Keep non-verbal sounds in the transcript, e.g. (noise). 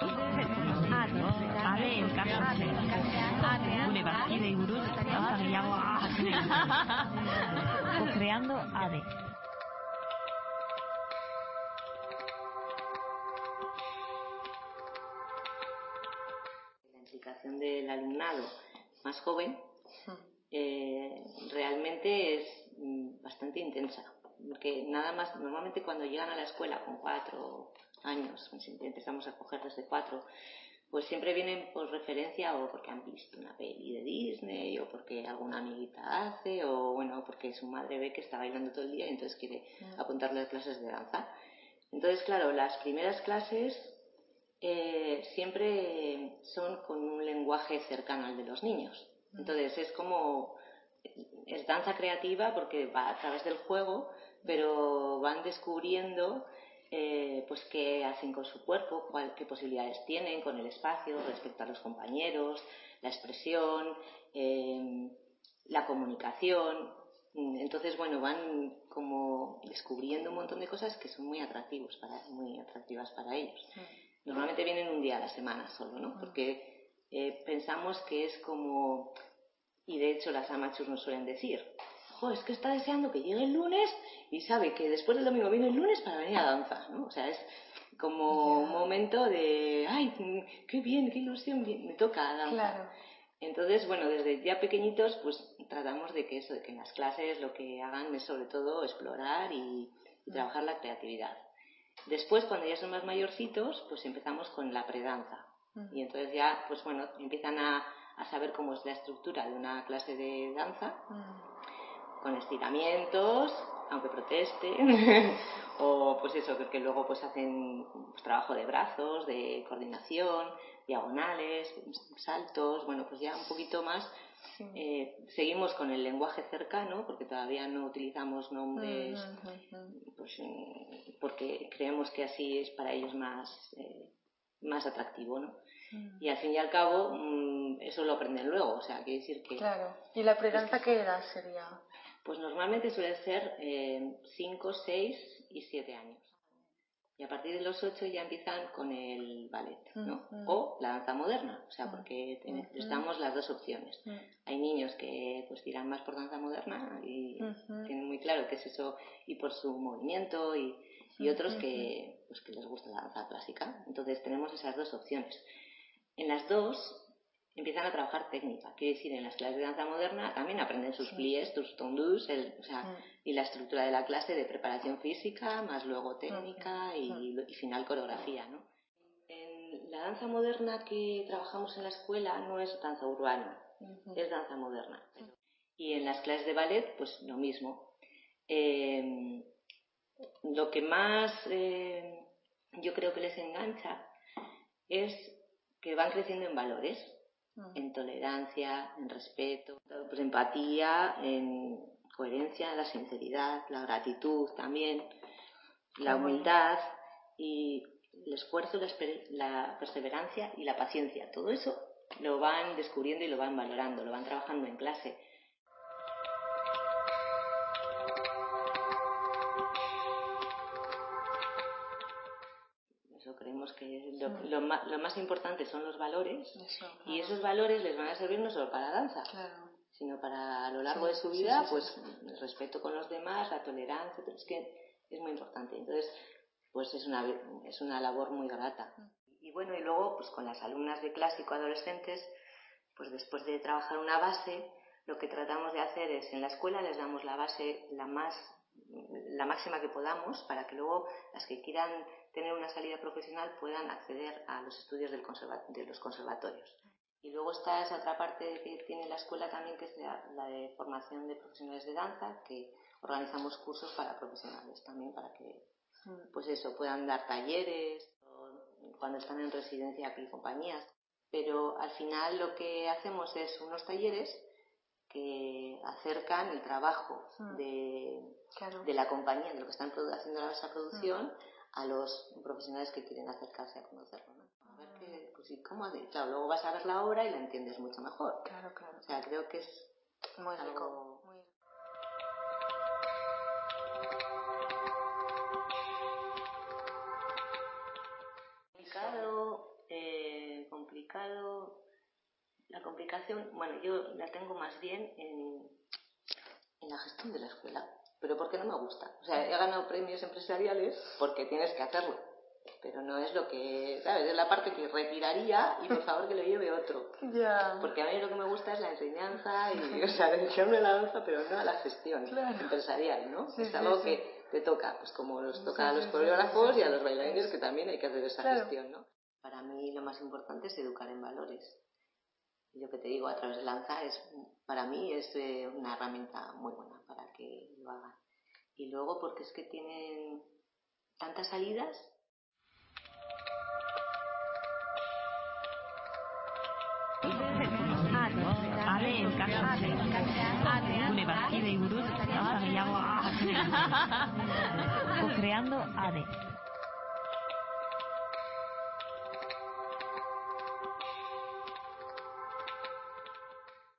Ade en casa. Gure bazkidei buruz gauza gehiago creando Ade. La implicación del alumnado más joven eh, realmente es mm, bastante intensa. Porque nada más, normalmente cuando llegan a la escuela con cuatro años, pues empezamos a coger desde cuatro, pues siempre vienen por referencia o porque han visto una peli de Disney o porque alguna amiguita hace o bueno, porque su madre ve que está bailando todo el día y entonces quiere Mm. apuntarle a clases de danza. Entonces, claro, las primeras clases eh, siempre son con un lenguaje cercano al de los niños. Entonces es como, es danza creativa porque va a través del juego, pero van descubriendo eh, pues qué hacen con su cuerpo, cuál- qué posibilidades tienen con el espacio respecto a los compañeros, la expresión, eh, la comunicación. Mm, Entonces, bueno, van como descubriendo un montón de cosas que son muy atractivos para, muy atractivas para ellos. Normalmente vienen un día a la semana solo, ¿no? Porque eh, pensamos que es como, y de hecho las amachos nos suelen decir, jo, es que está deseando que llegue el lunes y sabe que después del domingo viene el lunes para venir a danza, ¿no? O sea, es como un momento de, ay, qué bien, qué ilusión, bien, me toca danza. Claro. Entonces, bueno, desde ya pequeñitos, pues tratamos de que eso, de que en las clases lo que hagan es sobre todo explorar y, y trabajar la creatividad. Después, cuando ya son más mayorcitos, pues empezamos con la predanza. Y entonces ya, pues bueno, empiezan a, a saber cómo es la estructura de una clase de danza, con estiramientos, aunque protesten, (laughs) o pues eso, que, que luego pues hacen pues, trabajo de brazos, de coordinación, diagonales, saltos, bueno, pues ya un poquito más. eh, seguimos con el lenguaje cercano, porque todavía no utilizamos nombres, pues, mm, porque creemos que así es para ellos más, eh, más atractivo, ¿no? Y al fin y al cabo, mm, eso lo aprenden luego, o sea, quiere decir que... Claro. ¿Y la predanza qué edad sería? Pues normalmente suele ser 5, 6 y 7 años. Y a partir de los 8 ya empiezan con el ballet, ¿no? Mm, mm. O la danza moderna, o sea, porque les damos las dos opciones. Mm. Hay niños que pues tiran más por danza moderna y tienen muy claro qué es eso y por su movimiento y, y otros que, pues, que les gusta la danza clásica. Entonces tenemos esas dos opciones. En las dos empiezan a trabajar técnica. Quiere decir, en las clases de danza moderna también aprenden sus pliés, sus tondus, el- o sea, Mm. y la estructura de la clase de preparación física, más luego técnica y, y final coreografía, ¿no? En la danza moderna que trabajamos en la escuela no es danza urbana, es danza moderna. Y en las clases de ballet, pues lo mismo. Eh, lo que más eh, yo creo que les engancha es que van creciendo en valores, Mm. En tolerancia, en respeto, pues empatía, en coherencia, la sinceridad, la gratitud también, la humildad y el esfuerzo, la perseverancia y la paciencia. Todo eso lo van descubriendo y lo van valorando, lo van trabajando en clase. Lo, lo más importante son los valores Eso, y esos valores les van a servir no solo para la danza, Claro. sino para a lo largo Sí, de su vida, sí, sí, pues el respeto con los demás, la tolerancia, es que es muy importante. Entonces, pues es una, es una labor muy grata. Y bueno, y luego, pues con las alumnas de clásico adolescentes, pues después de trabajar una base, lo que tratamos de hacer es en la escuela les damos la base la más la máxima que podamos para que luego las que quieran tener una salida profesional puedan acceder a los estudios del conserva- de los conservatorios. Y luego está esa otra parte que tiene la escuela también, que es la, la de formación de profesionales de danza, que organizamos cursos para profesionales también, para que, Mm. pues eso, puedan dar talleres, o cuando están en residencia aquí compañías. Pero al final lo que hacemos es unos talleres que acercan el trabajo Mm. de, Claro. de la compañía, de lo que están haciendo esa producción, a los profesionales que quieren acercarse a conocerlo. ¿no? A ver que, pues, ¿y cómo de? Claro, luego vas a ver la obra y la entiendes mucho mejor. Claro, claro. O sea, creo que es muy algo... Muy rico. Complicado, eh, complicado. La complicación, bueno, yo la tengo más bien en, en la gestión de la escuela pero porque no me gusta. O sea, he ganado premios empresariales porque tienes que hacerlo, pero no es lo que, ¿sabes? Es la parte que retiraría y por favor que lo lleve otro. (laughs) Ya. Porque a mí lo que me gusta es la enseñanza y, o sea, (laughs) dedicarme a la danza, pero no a la gestión empresarial, ¿no? Sí, es algo sí. que te toca, pues como nos toca a los coreógrafos y a los bailarines que también hay que hacer esa Claro. gestión, ¿no? Para mí lo más importante es educar en valores. Y lo que te digo a través de Lanza es, para mí es eh, una herramienta muy buena que lo hagan. Y luego porque es que tienen tantas salidas. Co-creando ADE.